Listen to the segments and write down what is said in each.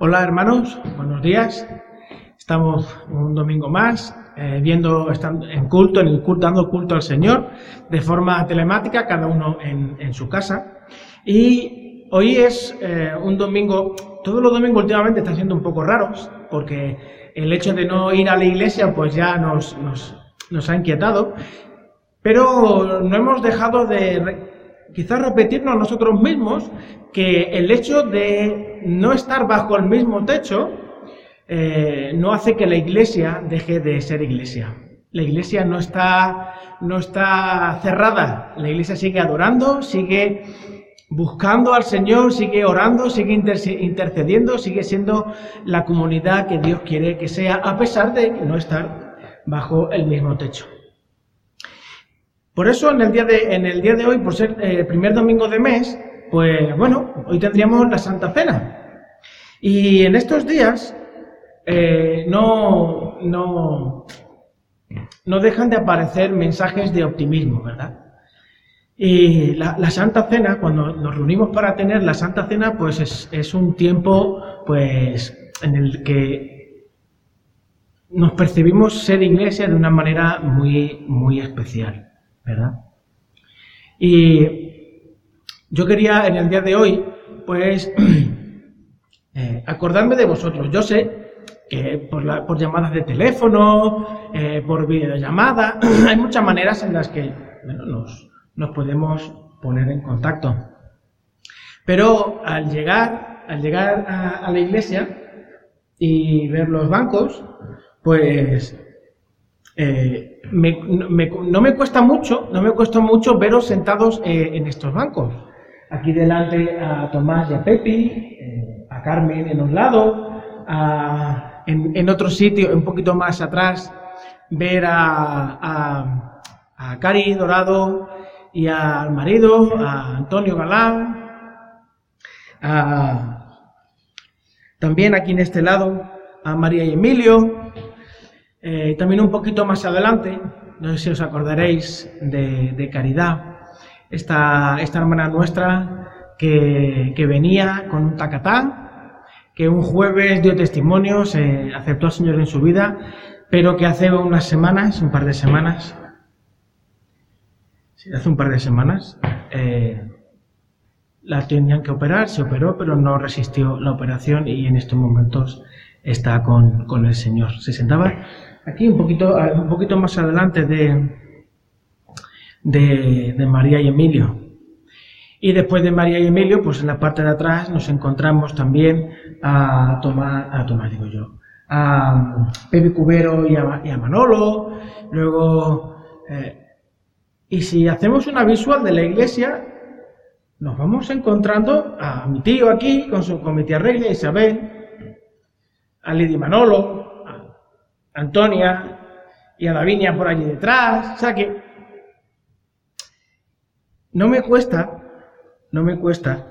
Hola hermanos, buenos días. Estamos un domingo más eh, viendo, estando en culto, en el culto, dando culto al Señor de forma telemática, cada uno en, su casa. Y hoy es eh, un domingo, todos los domingos últimamente están siendo un poco raros, porque el hecho de no ir a la iglesia pues ya nos, nos ha inquietado, pero no hemos dejado de quizás repetirnos nosotros mismos que el hecho de no estar bajo el mismo techo eh, no hace que la iglesia deje de ser iglesia. La iglesia no está, no está cerrada, la iglesia sigue adorando, sigue buscando al Señor, sigue orando, sigue intercediendo, sigue siendo la comunidad que Dios quiere que sea, a pesar de no estar bajo el mismo techo. Por eso en el día de, en el día de hoy, por ser el eh, primer domingo de mes, pues bueno, hoy tendríamos la Santa Cena. Y en estos días eh, no, no, no dejan de aparecer mensajes de optimismo, ¿verdad? Y la, Santa Cena, cuando nos reunimos para tener la Santa Cena, pues es, es un tiempo pues en el que nos percibimos ser iglesia de una manera muy, muy especial. ¿verdad? Y yo quería en el día de hoy, pues, eh, acordarme de vosotros. Yo sé que por, por llamadas de teléfono, eh, por videollamada, hay muchas maneras en las que nos, nos podemos poner en contacto. Pero al llegar, al llegar a la iglesia y ver los bancos, pues eh, no me cuesta mucho, no me cuesta mucho veros sentados en estos bancos. Aquí delante a Tomás y a Pepi, eh, a Carmen en un lado, en, otro sitio, un poquito más atrás, ver a, a, Cari Dorado y al marido, a Antonio Galán, también aquí en este lado a María y Emilio, eh, también un poquito más adelante, no sé si os acordaréis de, Caridad, esta, hermana nuestra que, venía con un tacatá, que un jueves dio testimonio, se aceptó al Señor en su vida, pero que hace unas semanas, un par de semanas, hace un par de semanas, eh, la tenían que operar, se operó, pero no resistió la operación y en estos momentos está con, con el Señor. Se sentaba aquí un poquito, un poquito más adelante de, de, María y Emilio. Y después de María y Emilio, pues en la parte de atrás nos encontramos también a Tomás, a Tomás digo yo, a Pepe Cubero y a, Manolo, luego, eh, y si hacemos una visual de la iglesia, nos vamos encontrando a mi tío aquí con su comité arregla, Isabel, a Lidia Manolo, Antonia y a Davinia por allí detrás. O sea que no me cuesta, no me cuesta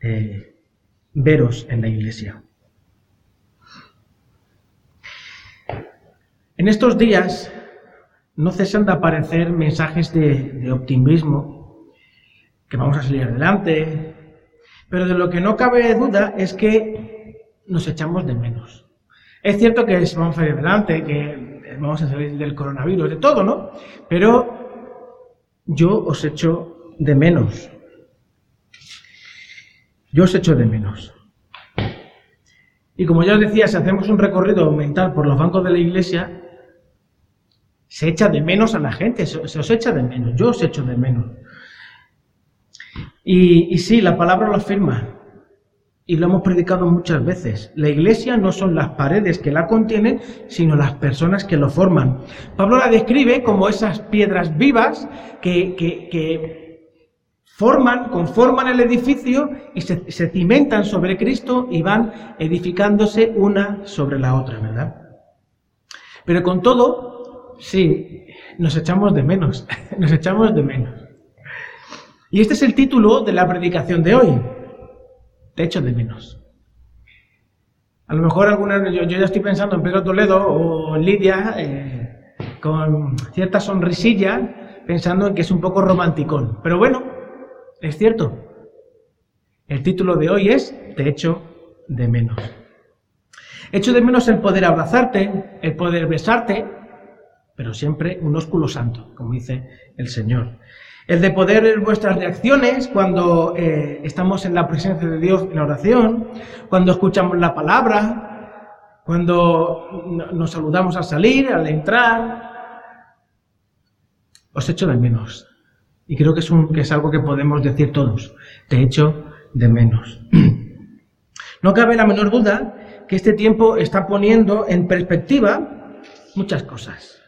eh, veros en la iglesia. En estos días no cesan de aparecer mensajes de, optimismo, que vamos a salir adelante, pero de lo que no cabe duda es que nos echamos de menos. Es cierto que vamos a salir adelante, que vamos a salir del coronavirus, de todo, ¿no? Pero yo os echo de menos. Yo os echo de menos. Y como ya os decía, si hacemos un recorrido mental por los bancos de la iglesia, se echa de menos a la gente, se, os echa de menos, yo os echo de menos. Y, y sí, la palabra lo afirma y lo hemos predicado muchas veces. La iglesia no son las paredes que la contienen, sino las personas que lo forman. Pablo la describe como esas piedras vivas que, forman, conforman el edificio y se, cimentan sobre Cristo y van edificándose una sobre la otra, ¿verdad? Pero con todo, sí, nos echamos de menos, nos echamos de menos. Y este es el título de la predicación de hoy te echo de menos. A lo mejor algunas, yo, ya estoy pensando en Pedro Toledo o en Lidia eh, con cierta sonrisilla, pensando en que es un poco romanticón. Pero bueno, es cierto. El título de hoy es Te echo de menos. Echo de menos el poder abrazarte, el poder besarte, pero siempre un ósculo santo, como dice el Señor. El de poder ver vuestras reacciones cuando eh, estamos en la presencia de Dios en la oración, cuando escuchamos la palabra, cuando nos saludamos al salir, al entrar. Os echo de menos. Y creo que es, un, que es algo que podemos decir todos. Te echo de menos. No cabe la menor duda que este tiempo está poniendo en perspectiva muchas cosas.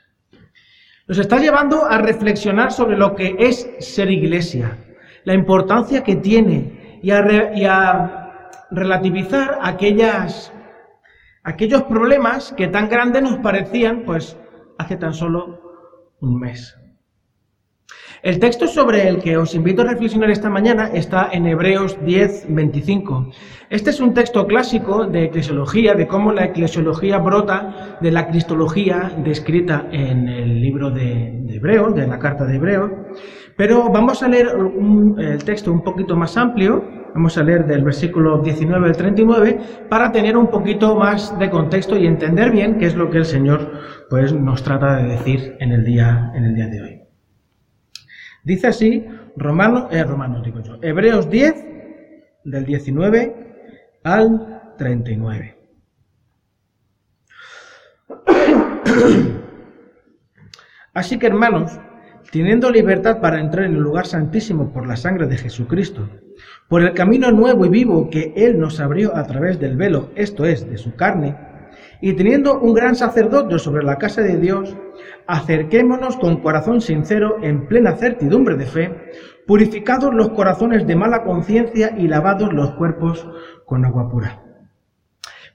Nos está llevando a reflexionar sobre lo que es ser iglesia, la importancia que tiene y a, relativizar aquellos problemas que tan grandes nos parecían pues hace tan solo un mes. El texto sobre el que os invito a reflexionar esta mañana está en Hebreos 10, 25. Este es un texto clásico de eclesiología, de cómo la eclesiología brota de la cristología descrita en el libro de, Hebreos, de la carta de Hebreos. Pero vamos a leer el texto un poquito más amplio, vamos a leer del versículo 19 al 39, para tener un poquito más de contexto y entender bien qué es lo que el Señor pues, nos trata de decir en el día, en el día de hoy. Dice así Romano, eh, Romano digo yo, Hebreos 10, del 19 al 39. Así que hermanos, teniendo libertad para entrar en el lugar santísimo por la sangre de Jesucristo, por el camino nuevo y vivo que Él nos abrió a través del velo, esto es, de su carne, y teniendo un gran sacerdote sobre la casa de Dios, acerquémonos con corazón sincero en plena certidumbre de fe, purificados los corazones de mala conciencia y lavados los cuerpos con agua pura.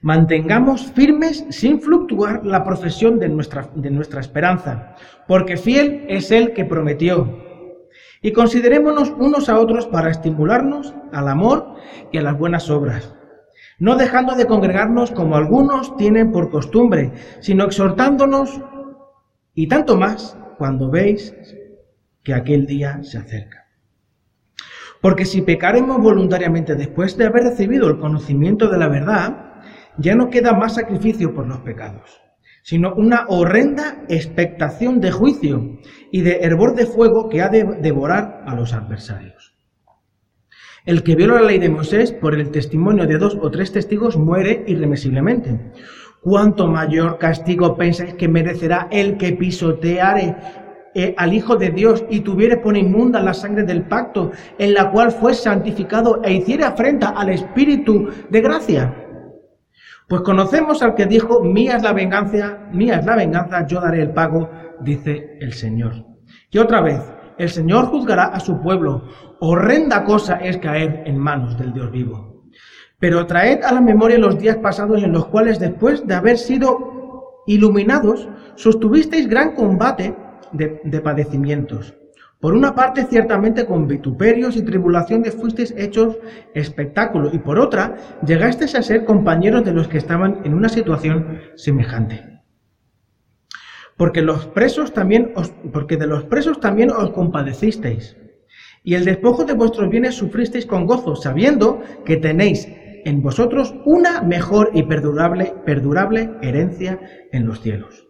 Mantengamos firmes sin fluctuar la profesión de nuestra, de nuestra esperanza, porque fiel es el que prometió. Y considerémonos unos a otros para estimularnos al amor y a las buenas obras no dejando de congregarnos como algunos tienen por costumbre, sino exhortándonos y tanto más cuando veis que aquel día se acerca. Porque si pecaremos voluntariamente después de haber recibido el conocimiento de la verdad, ya no queda más sacrificio por los pecados, sino una horrenda expectación de juicio y de hervor de fuego que ha de devorar a los adversarios. El que viola la ley de Moisés por el testimonio de dos o tres testigos muere irremisiblemente. ¿Cuánto mayor castigo pensáis que merecerá el que pisoteare eh, al Hijo de Dios y tuviere por inmunda la sangre del pacto, en la cual fue santificado e hiciere afrenta al Espíritu de gracia? Pues conocemos al que dijo, mía es la venganza, mía es la venganza, yo daré el pago, dice el Señor. Y otra vez, el Señor juzgará a su pueblo. Horrenda cosa es caer en manos del Dios vivo. Pero traed a la memoria los días pasados en los cuales después de haber sido iluminados, sostuvisteis gran combate de, padecimientos. Por una parte, ciertamente con vituperios y tribulaciones fuisteis hechos espectáculo, y por otra, llegasteis a ser compañeros de los que estaban en una situación semejante porque los presos también porque de los presos también os compadecisteis, y el despojo de vuestros bienes sufristeis con gozo, sabiendo que tenéis en vosotros una mejor y perdurable, herencia en los cielos.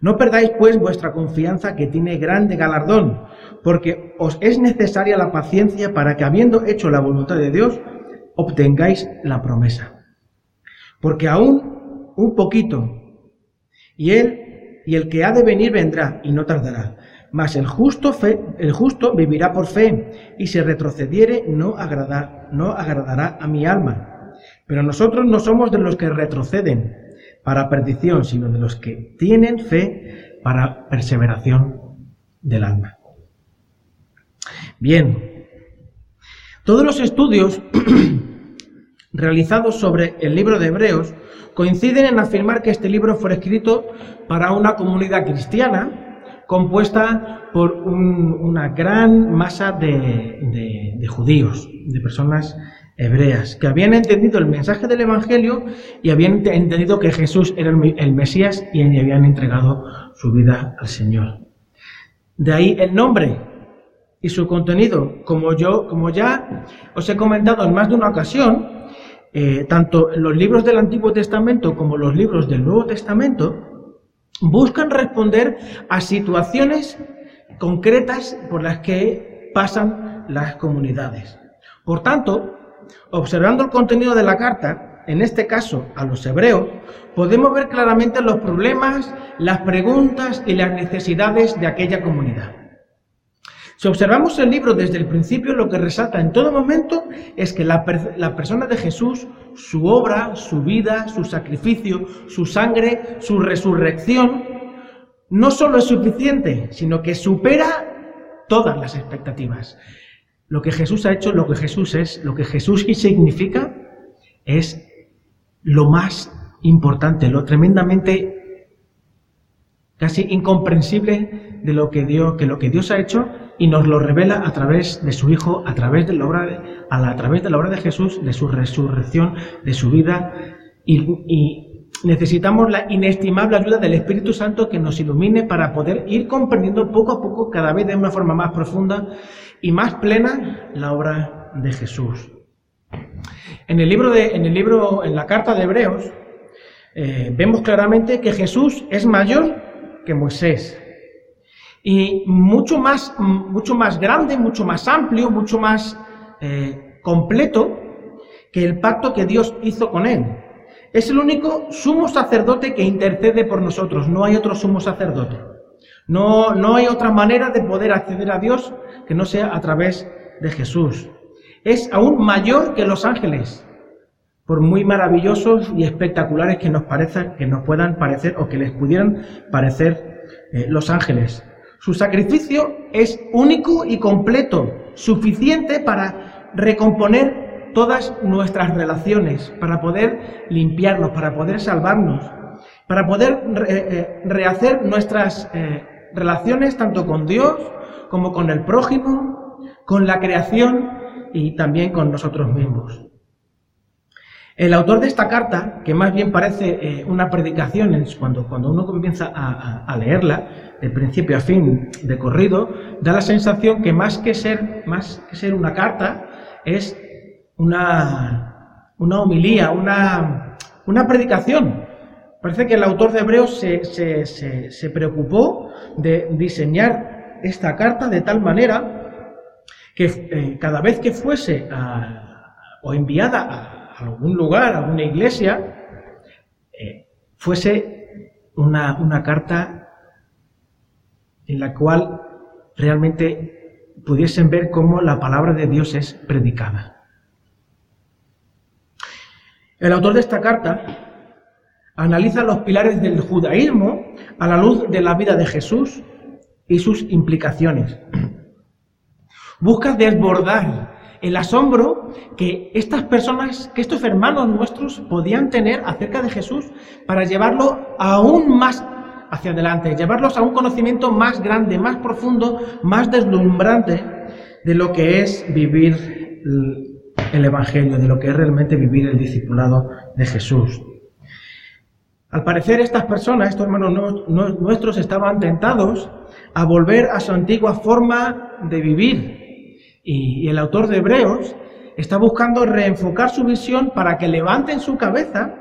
No perdáis pues vuestra confianza que tiene grande galardón, porque os es necesaria la paciencia para que habiendo hecho la voluntad de Dios, obtengáis la promesa. Porque aún un poquito, y Él y el que ha de venir vendrá y no tardará. Mas el justo, fe, el justo vivirá por fe, y si retrocediere no, agradar, no agradará a mi alma. Pero nosotros no somos de los que retroceden para perdición, sino de los que tienen fe para perseveración del alma. Bien, todos los estudios realizados sobre el libro de Hebreos coinciden en afirmar que este libro fue escrito para una comunidad cristiana compuesta por una gran masa de, judíos, de personas hebreas, que habían entendido el mensaje del Evangelio y habían entendido que Jesús era el Mesías y habían entregado su vida al Señor. De ahí el nombre y su contenido. Como yo, como ya os he comentado en más de una ocasión, eh, tanto los libros del Antiguo Testamento como los libros del Nuevo Testamento buscan responder a situaciones concretas por las que pasan las comunidades. Por tanto, observando el contenido de la carta, en este caso a los hebreos, podemos ver claramente los problemas, las preguntas y las necesidades de aquella comunidad. Si observamos el libro desde el principio, lo que resalta en todo momento es que la, persona de Jesús, su obra, su vida, su sacrificio, su sangre, su resurrección, no solo es suficiente, sino que supera todas las expectativas. Lo que Jesús ha hecho, lo que Jesús es, lo que Jesús significa, es lo más importante, lo tremendamente casi incomprensible de lo que Dios, que lo que Dios ha hecho y nos lo revela a través de su Hijo, a través de la obra de, a, través de la obra de Jesús, de su resurrección, de su vida y, necesitamos la inestimable ayuda del Espíritu Santo que nos ilumine para poder ir comprendiendo poco a poco, cada vez de una forma más profunda y más plena, la obra de Jesús. En el libro, de, en, el libro en la carta de Hebreos, eh, vemos claramente que Jesús es mayor que Moisés y mucho más, mucho más grande, mucho más amplio, mucho más eh, completo que el pacto que Dios hizo con él. Es el único sumo sacerdote que intercede por nosotros, no hay otro sumo sacerdote. No, no hay otra manera de poder acceder a Dios que no sea a través de Jesús. Es aún mayor que los ángeles, por muy maravillosos y espectaculares que nos parezcan, que nos puedan parecer o que les pudieran parecer eh, los ángeles. Su sacrificio es único y completo, suficiente para recomponer todas nuestras relaciones, para poder limpiarnos, para poder salvarnos, para poder eh, rehacer nuestras eh, relaciones tanto con Dios como con el prójimo, con la creación y también con nosotros mismos. El autor de esta carta, que más bien parece eh, una predicación, cuando, cuando uno comienza a, leerla, de principio a fin, de corrido, da la sensación que más que ser, más que ser una carta, es una, una homilía, una, una predicación. Parece que el autor de Hebreos se, se, se, preocupó de diseñar esta carta de tal manera que eh, cada vez que fuese o enviada a algún lugar, a alguna iglesia, eh, fuese una, una carta en la cual realmente pudiesen ver cómo la palabra de Dios es predicada. El autor de esta carta analiza los pilares del judaísmo a la luz de la vida de Jesús y sus implicaciones. Busca desbordar el asombro que estas personas, que estos hermanos nuestros podían tener acerca de Jesús para llevarlo aún más hacia adelante, llevarlos a un conocimiento más grande, más profundo, más deslumbrante de lo que es vivir el Evangelio, de lo que es realmente vivir el discipulado de Jesús. Al parecer estas personas, estos hermanos nuestros, estaban tentados a volver a su antigua forma de vivir, y, el autor de Hebreos está buscando reenfocar su visión para que levanten su cabeza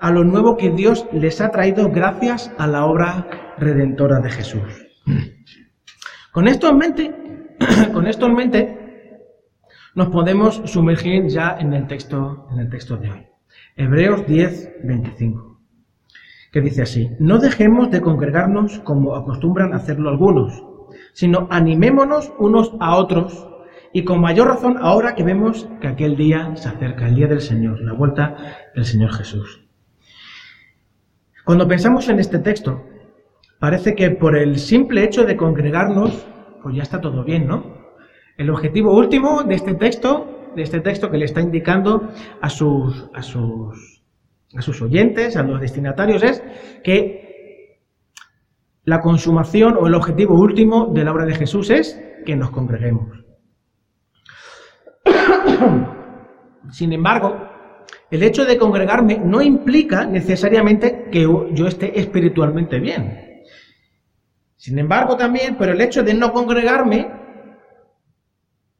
a lo nuevo que Dios les ha traído gracias a la obra redentora de Jesús. Con esto en mente, con esto en mente, nos podemos sumergir ya en el texto, en el texto de hoy. Hebreos 10, 25, que dice así, no dejemos de congregarnos como acostumbran hacerlo algunos, sino animémonos unos a otros y con mayor razón ahora que vemos que aquel día se acerca, el día del Señor, la vuelta del Señor Jesús. Cuando pensamos en este texto, parece que por el simple hecho de congregarnos, pues ya está todo bien, ¿no? El objetivo último de este texto, de este texto que le está indicando a sus, a sus, a sus oyentes, a los destinatarios, es que la consumación o el objetivo último de la obra de Jesús es que nos congreguemos. Sin embargo, el hecho de congregarme no implica necesariamente que yo esté espiritualmente bien. Sin embargo, también, pero el hecho de no congregarme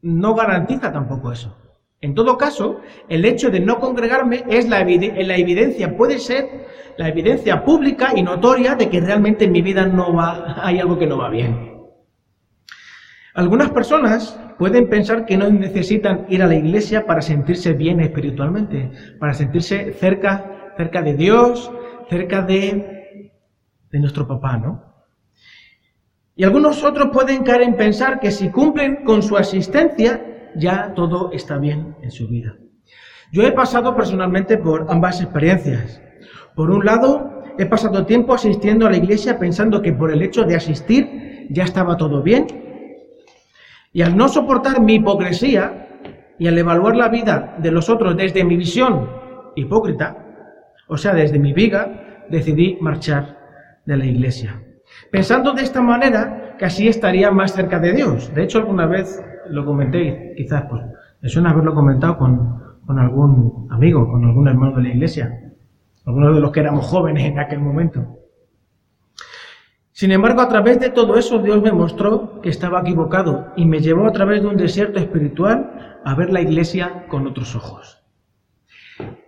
no garantiza tampoco eso. En todo caso, el hecho de no congregarme es la, evidencia, puede ser la evidencia pública y notoria de que realmente en mi vida no va, hay algo que no va bien. Algunas personas pueden pensar que no necesitan ir a la iglesia para sentirse bien espiritualmente, para sentirse cerca, cerca de Dios, cerca de, nuestro papá, ¿no? Y algunos otros pueden caer en pensar que si cumplen con su asistencia, ya todo está bien en su vida. Yo he pasado personalmente por ambas experiencias. Por un lado, he pasado tiempo asistiendo a la iglesia pensando que por el hecho de asistir ya estaba todo bien. Y al no soportar mi hipocresía y al evaluar la vida de los otros desde mi visión hipócrita, o sea, desde mi viga, decidí marchar de la iglesia pensando de esta manera que así estaría más cerca de Dios. De hecho, alguna vez lo comenté, quizás pues, me suena haberlo comentado con, con algún amigo, con algún hermano de la iglesia, algunos de los que éramos jóvenes en aquel momento. Sin embargo, a través de todo eso, Dios me mostró que estaba equivocado y me llevó a través de un desierto espiritual a ver la iglesia con otros ojos.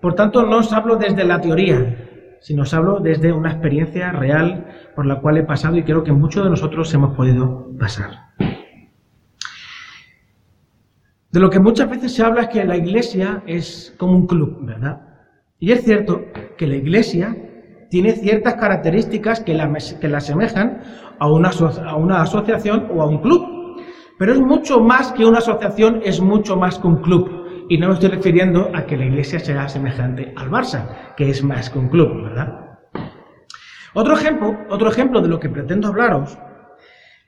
Por tanto, no os hablo desde la teoría, sino os hablo desde una experiencia real por la cual he pasado y creo que muchos de nosotros hemos podido pasar. De lo que muchas veces se habla es que la iglesia es como un club, ¿verdad? Y es cierto que la iglesia tiene ciertas características que la, que asemejan a una, a una asociación o a un club. Pero es mucho más que una asociación, es mucho más que un club. Y no me estoy refiriendo a que la iglesia sea semejante al Barça, que es más que un club, ¿verdad? Otro ejemplo, otro ejemplo de lo que pretendo hablaros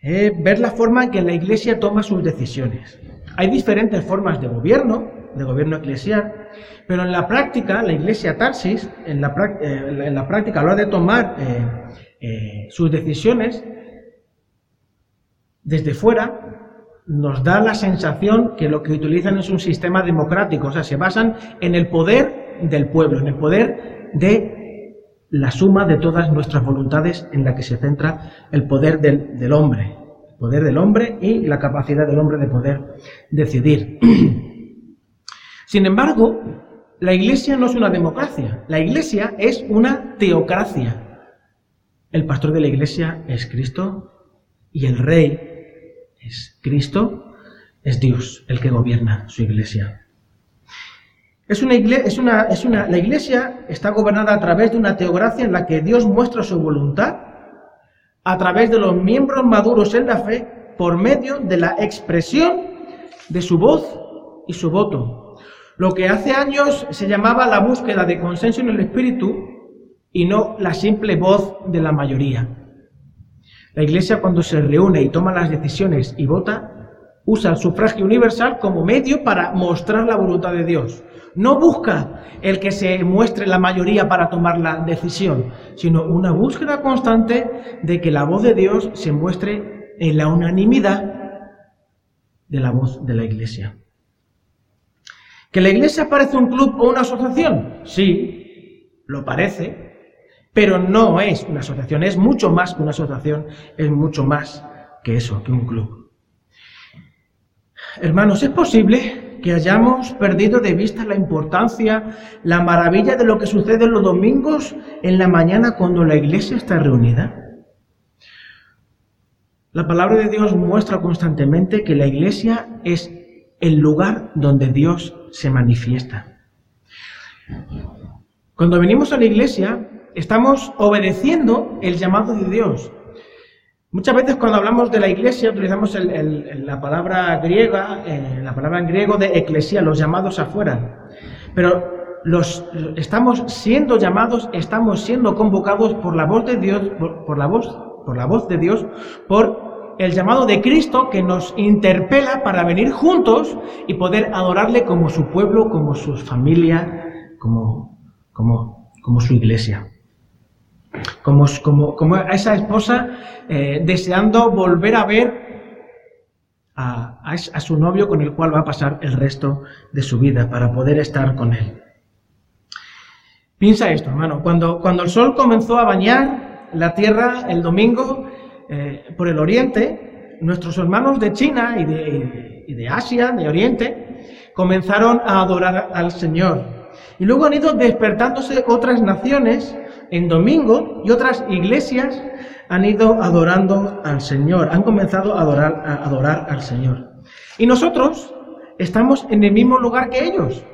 es ver la forma en que la iglesia toma sus decisiones. Hay diferentes formas de gobierno, de gobierno eclesial, pero en la práctica, la iglesia Tarsis, en la, eh, en la práctica, a la hora de tomar eh, eh, sus decisiones, desde fuera, nos da la sensación que lo que utilizan es un sistema democrático, o sea, se basan en el poder del pueblo, en el poder de la suma de todas nuestras voluntades en la que se centra el poder del, hombre, el poder del hombre y la capacidad del hombre de poder decidir. Sin embargo, la iglesia no es una democracia, la iglesia es una teocracia. El pastor de la iglesia es Cristo y el rey es Cristo, es Dios el que gobierna su iglesia. Es una iglesia, es una, es una, la iglesia está gobernada a través de una teocracia en la que Dios muestra su voluntad a través de los miembros maduros en la fe por medio de la expresión de su voz y su voto. Lo que hace años se llamaba la búsqueda de consenso en el espíritu y no la simple voz de la mayoría. La Iglesia cuando se reúne y toma las decisiones y vota, usa el sufragio universal como medio para mostrar la voluntad de Dios. No busca el que se muestre la mayoría para tomar la decisión, sino una búsqueda constante de que la voz de Dios se muestre en la unanimidad de la voz de la Iglesia. ¿Que la Iglesia parece un club o una asociación? Sí, lo parece, pero no es una asociación, es mucho más que una asociación, es mucho más que eso, que un club. Hermanos, ¿es posible que hayamos perdido de vista la importancia, la maravilla de lo que sucede los domingos en la mañana cuando la iglesia está reunida? La palabra de Dios muestra constantemente que la iglesia es el lugar donde Dios se manifiesta. Cuando venimos a la iglesia, estamos obedeciendo el llamado de Dios. Muchas veces cuando hablamos de la iglesia utilizamos la palabra griega, eh, la palabra en griego de eclesía, los llamados afuera. Pero los, estamos siendo llamados, estamos siendo convocados por la voz de Dios, por, la voz, por la voz de Dios, por el llamado de Cristo que nos interpela para venir juntos y poder adorarle como su pueblo, como su familia, como, como, como su iglesia. Como, como, como a esa esposa eh, deseando volver a ver a, a, su novio con el cual va a pasar el resto de su vida para poder estar con él. Piensa esto, hermano. Cuando, cuando el sol comenzó a bañar la tierra el domingo eh, por el oriente, nuestros hermanos de China y de, Asia, de Oriente, comenzaron a adorar al Señor. Y luego han ido despertándose otras naciones en domingo y otras iglesias han ido adorando al Señor, han comenzado a adorar, a adorar al Señor. Y nosotros estamos en el mismo lugar que ellos.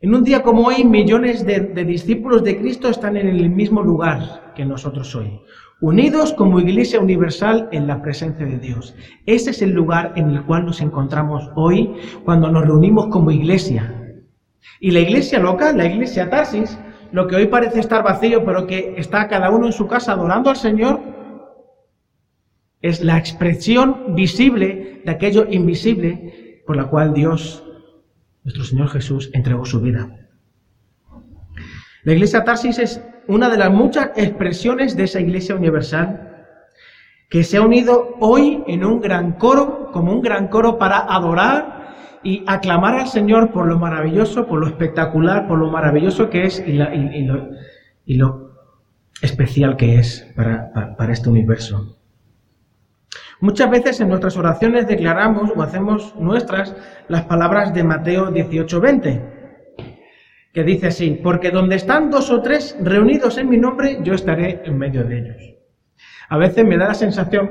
En un día como hoy, millones de, discípulos de Cristo están en el mismo lugar que nosotros hoy, unidos como Iglesia Universal en la presencia de Dios. Ese es el lugar en el cual nos encontramos hoy cuando nos reunimos como iglesia. Y la iglesia local, la iglesia Tarsis, lo que hoy parece estar vacío, pero que está cada uno en su casa adorando al Señor, es la expresión visible de aquello invisible por la cual Dios nuestro Señor Jesús entregó su vida. La iglesia Tarsis es una de las muchas expresiones de esa iglesia universal que se ha unido hoy en un gran coro, como un gran coro para adorar y aclamar al Señor por lo maravilloso, por lo espectacular, por lo maravilloso que es y, lo, especial que es para, para este universo. Muchas veces en nuestras oraciones declaramos o hacemos nuestras las palabras de Mateo 18:20, que dice así, porque donde están dos o tres reunidos en mi nombre, yo estaré en medio de ellos. A veces me da la sensación,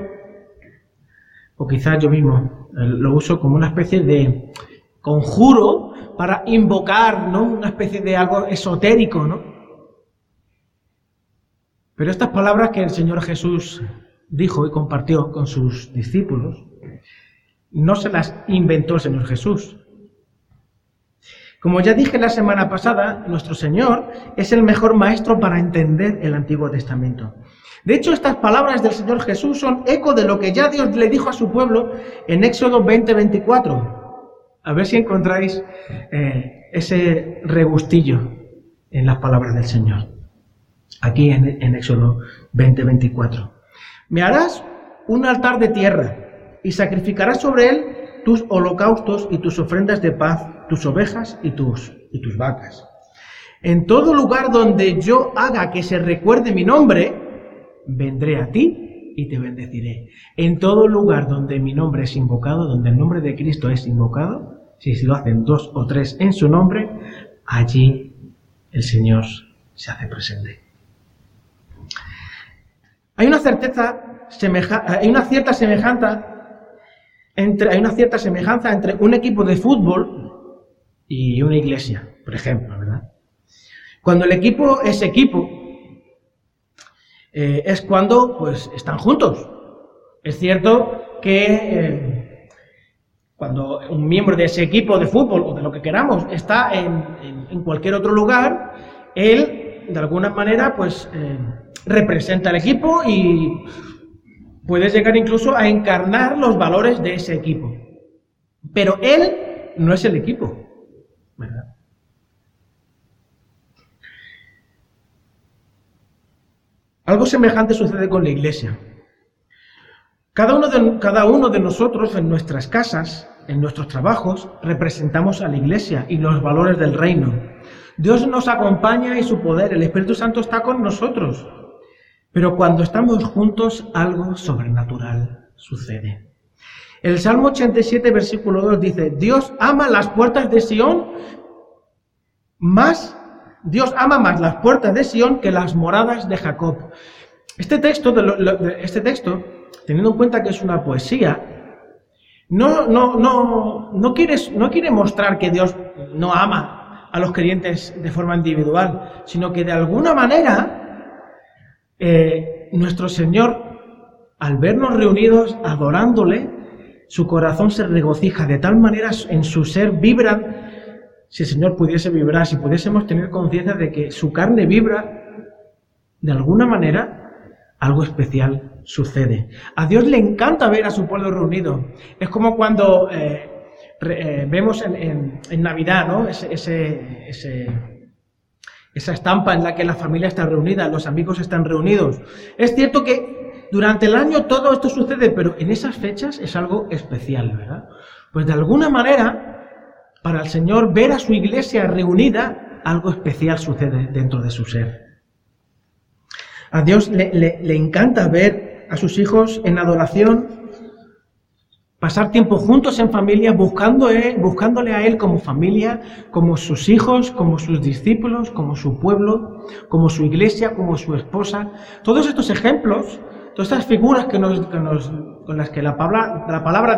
o quizás yo mismo eh, lo uso como una especie de conjuro para invocar, ¿no? Una especie de algo esotérico, ¿no? Pero estas palabras que el Señor Jesús dijo y compartió con sus discípulos, no se las inventó el Señor Jesús. Como ya dije la semana pasada, nuestro Señor es el mejor maestro para entender el Antiguo Testamento. De hecho, estas palabras del Señor Jesús son eco de lo que ya Dios le dijo a su pueblo en Éxodo 20:24. A ver si encontráis eh, ese regustillo en las palabras del Señor. Aquí en, en Éxodo 20:24. Me harás un altar de tierra y sacrificarás sobre él tus holocaustos y tus ofrendas de paz, tus ovejas y tus, y tus vacas. En todo lugar donde yo haga que se recuerde mi nombre, vendré a ti y te bendeciré. En todo lugar donde mi nombre es invocado, donde el nombre de Cristo es invocado, si lo hacen dos o tres en su nombre, allí el Señor se hace presente. Hay una certeza, hay una cierta semejanza entre, hay una cierta semejanza entre un equipo de fútbol y una iglesia, por ejemplo, ¿verdad? Cuando el equipo es equipo, eh, es cuando pues están juntos. Es cierto que eh, cuando un miembro de ese equipo de fútbol o de lo que queramos está en, cualquier otro lugar, él de alguna manera pues eh, representa al equipo y puedes llegar incluso a encarnar los valores de ese equipo. Pero él no es el equipo. Algo semejante sucede con la iglesia. Cada uno, de, cada uno de nosotros en nuestras casas, en nuestros trabajos, representamos a la iglesia y los valores del reino. Dios nos acompaña y su poder, el Espíritu Santo está con nosotros. Pero cuando estamos juntos, algo sobrenatural sucede. El Salmo 87, versículo 2 dice, Dios ama las puertas de Sión más, Dios ama más las puertas de Sión que las moradas de Jacob. Este texto, este texto, teniendo en cuenta que es una poesía, no, no, no, no, quiere, no quiere mostrar que Dios no ama a los creyentes de forma individual, sino que de alguna manera eh, nuestro Señor, al vernos reunidos adorándole, su corazón se regocija de tal manera en su ser vibra, si el Señor pudiese vibrar, si pudiésemos tener conciencia de que su carne vibra, de alguna manera, algo especial sucede. A Dios le encanta ver a su pueblo reunido. Es como cuando eh, eh, vemos en, Navidad, ¿no? esa estampa en la que la familia está reunida, los amigos están reunidos. Es cierto que durante el año todo esto sucede, pero en esas fechas es algo especial, ¿verdad? Pues de alguna manera, para el Señor ver a su iglesia reunida, algo especial sucede dentro de su ser. A Dios le, encanta ver a sus hijos en adoración Pasar tiempo juntos en familia, buscando buscándole a Él como familia, como sus hijos, como sus discípulos, como su pueblo, como su iglesia, como su esposa. Todos estos ejemplos, todas estas figuras que nos, con las que la palabra, la palabra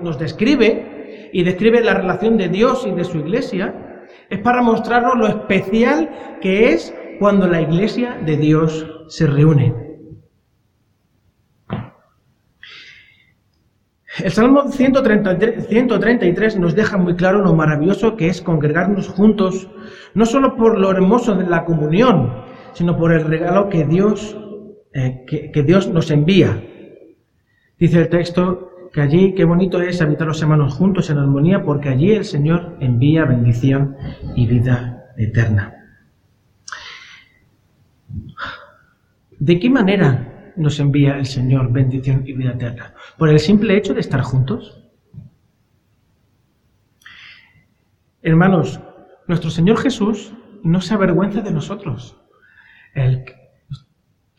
nos describe y describe la relación de Dios y de su iglesia, es para mostrarnos lo especial que es cuando la iglesia de Dios se reúne. El Salmo 133 nos deja muy claro lo maravilloso que es congregarnos juntos, no solo por lo hermoso de la comunión, sino por el regalo que Dios, eh, que, Dios nos envía. Dice el texto que allí qué bonito es habitar los hermanos juntos en armonía, porque allí el Señor envía bendición y vida eterna. ¿De qué manera nos envía el Señor bendición y vida eterna? ¿Por el simple hecho de estar juntos? Hermanos, nuestro Señor Jesús no se avergüenza de nosotros. El,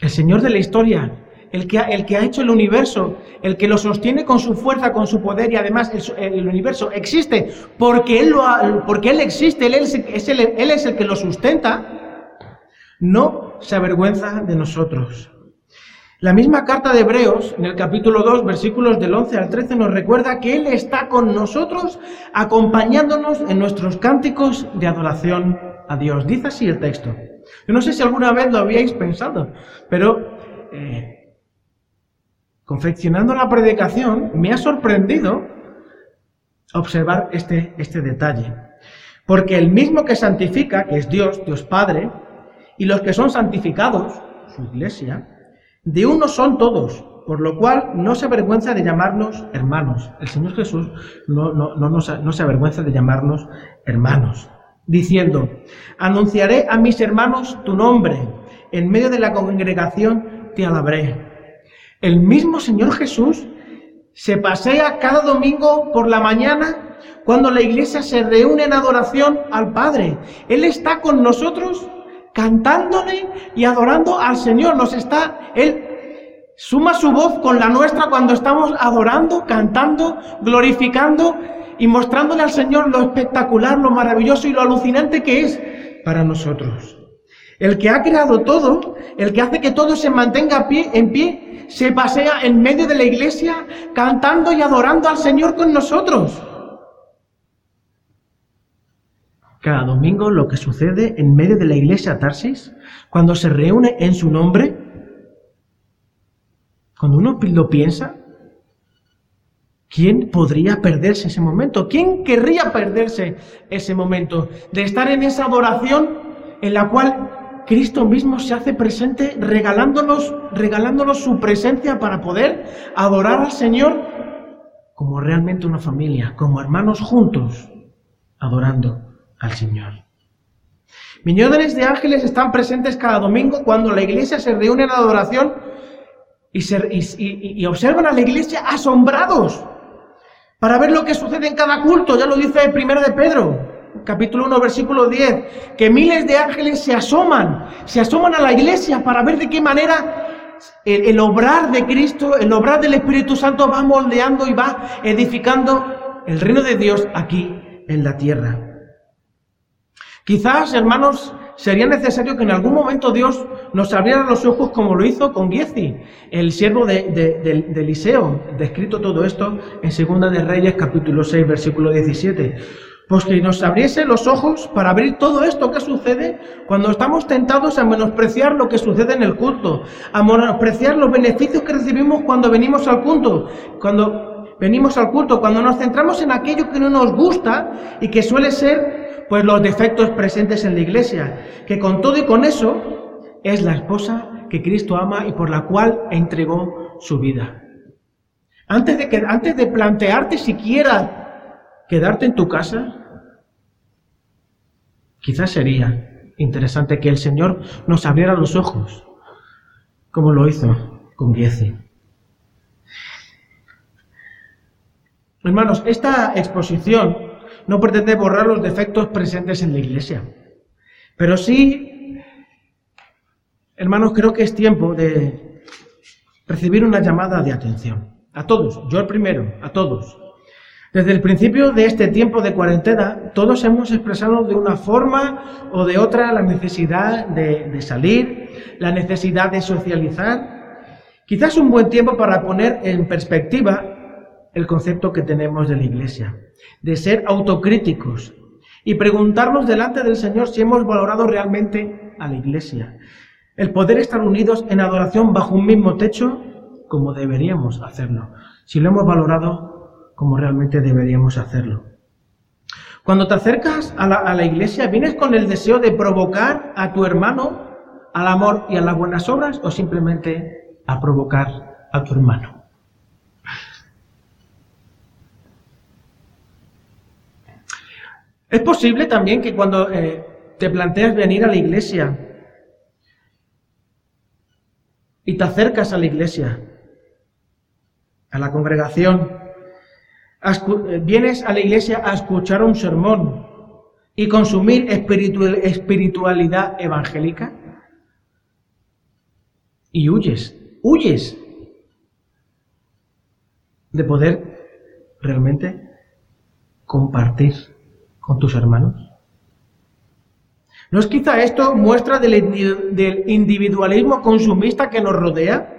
Señor de la historia, el que, ha, el que, ha, hecho el universo, el que lo sostiene con su fuerza, con su poder y además el, universo existe porque Él, lo porque él existe, él es, el, él es el que lo sustenta, no se avergüenza de nosotros. La misma carta de Hebreos, en el capítulo 2, versículos del 11 al 13, nos recuerda que Él está con nosotros, acompañándonos en nuestros cánticos de adoración a Dios. Dice así el texto. Yo no sé si alguna vez lo habíais pensado, pero eh, confeccionando la predicación me ha sorprendido observar este, este detalle. Porque el mismo que santifica, que es Dios, Dios Padre, y los que son santificados, su iglesia, de uno son todos, por lo cual no se avergüenza de llamarnos hermanos. El Señor Jesús no, no, no, no se avergüenza de llamarnos hermanos, diciendo, anunciaré a mis hermanos tu nombre, en medio de la congregación te alabaré. El mismo Señor Jesús se pasea cada domingo por la mañana cuando la iglesia se reúne en adoración al Padre. Él está con nosotros cantándole y adorando al Señor. Nos está, Él suma su voz con la nuestra cuando estamos adorando, cantando, glorificando y mostrándole al Señor lo espectacular, lo maravilloso y lo alucinante que es para nosotros. El que ha creado todo, el que hace que todo se mantenga en pie, se pasea en medio de la iglesia cantando y adorando al Señor con nosotros cada domingo lo que sucede en medio de la iglesia Tarsis, cuando se reúne en su nombre, cuando uno lo piensa, ¿quién podría perderse ese momento? ¿Quién querría perderse ese momento de estar en esa adoración en la cual Cristo mismo se hace presente regalándonos, regalándonos su presencia para poder adorar al Señor como realmente una familia, como hermanos juntos, adorando al Señor. Millones de ángeles están presentes cada domingo cuando la iglesia se reúne en adoración y, y, observan a la iglesia asombrados para ver lo que sucede en cada culto. Ya lo dice el primero de Pedro, capítulo 1, versículo 10, que miles de ángeles se asoman, se asoman a la iglesia para ver de qué manera el, el obrar de Cristo, el obrar del Espíritu Santo va moldeando y va edificando el reino de Dios aquí en la tierra. Quizás, hermanos, sería necesario que en algún momento Dios nos abriera los ojos como lo hizo con Giezi, el siervo de, Eliseo, descrito todo esto en Segunda de Reyes capítulo 6 versículo 17. Pues que nos abriese los ojos para abrir todo esto que sucede cuando estamos tentados a menospreciar lo que sucede en el culto, a menospreciar los beneficios que recibimos cuando venimos al culto, cuando venimos al culto, cuando nos centramos en aquello que no nos gusta y que suele ser pues los defectos presentes en la iglesia, que con todo y con eso es la esposa que Cristo ama y por la cual entregó su vida. Antes de, que, antes de plantearte siquiera quedarte en tu casa, quizás sería interesante que el Señor nos abriera los ojos, como lo hizo con Giezi. Hermanos, esta exposición no pretende borrar los defectos presentes en la iglesia. Pero sí, hermanos, creo que es tiempo de recibir una llamada de atención. A todos, yo el primero, a todos. Desde el principio de este tiempo de cuarentena, todos hemos expresado de una forma o de otra la necesidad de, de salir, la necesidad de socializar. Quizás un buen tiempo para poner en perspectiva el concepto que tenemos de la Iglesia, de ser autocríticos y preguntarnos delante del Señor si hemos valorado realmente a la Iglesia. El poder estar unidos en adoración bajo un mismo techo como deberíamos hacerlo, si lo hemos valorado como realmente deberíamos hacerlo. Cuando te acercas a la, a la iglesia, ¿vienes con el deseo de provocar a tu hermano al amor y a las buenas obras o simplemente a provocar a tu hermano? Es posible también que cuando eh, te planteas venir a la iglesia y te acercas a la iglesia, a la congregación, eh, vienes a la iglesia a escuchar un sermón y consumir espiritualidad evangélica y huyes, huyes de poder realmente compartir tus hermanos? ¿No es quizá esto muestra del, individualismo consumista que nos rodea?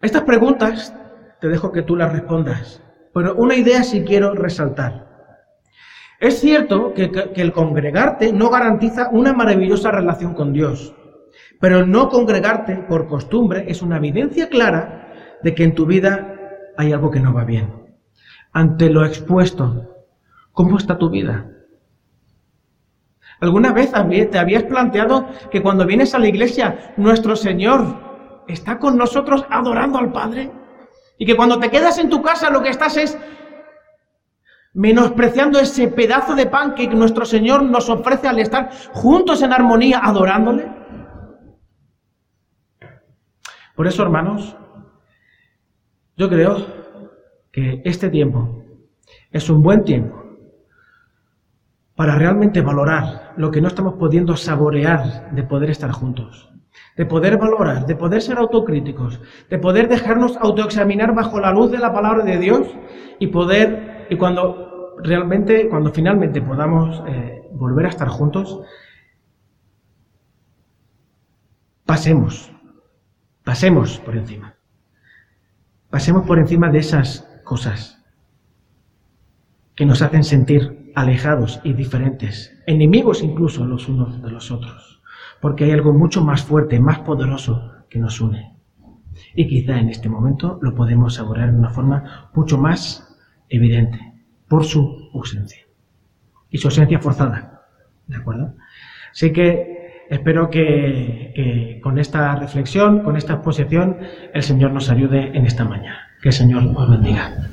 Estas preguntas te dejo que tú las respondas, pero una idea sí quiero resaltar. Es cierto que, que, el congregarte no garantiza una maravillosa relación con Dios, pero el no congregarte por costumbre es una evidencia clara de que en tu vida hay algo que no va bien. Ante lo expuesto, ¿Cómo está tu vida? ¿Alguna vez te habías planteado que cuando vienes a la iglesia, nuestro Señor está con nosotros adorando al Padre? Y que cuando te quedas en tu casa lo que estás es menospreciando ese pedazo de pan que nuestro Señor nos ofrece al estar juntos en armonía adorándole. Por eso, hermanos, yo creo que este tiempo es un buen tiempo para realmente valorar lo que no estamos pudiendo saborear de poder estar juntos, de poder valorar, de poder ser autocríticos, de poder dejarnos autoexaminar bajo la luz de la palabra de Dios y poder, y cuando realmente, cuando finalmente podamos eh, volver a estar juntos, pasemos, pasemos por encima, pasemos por encima de esas cosas que nos hacen sentir alejados y diferentes, enemigos incluso los unos de los otros, porque hay algo mucho más fuerte, más poderoso que nos une. Y quizá en este momento lo podemos saborear de una forma mucho más evidente, por su ausencia. Y su ausencia forzada. ¿De acuerdo? Así que espero que, que con esta reflexión, con esta exposición, el Señor nos ayude en esta mañana. Que el Señor os bendiga.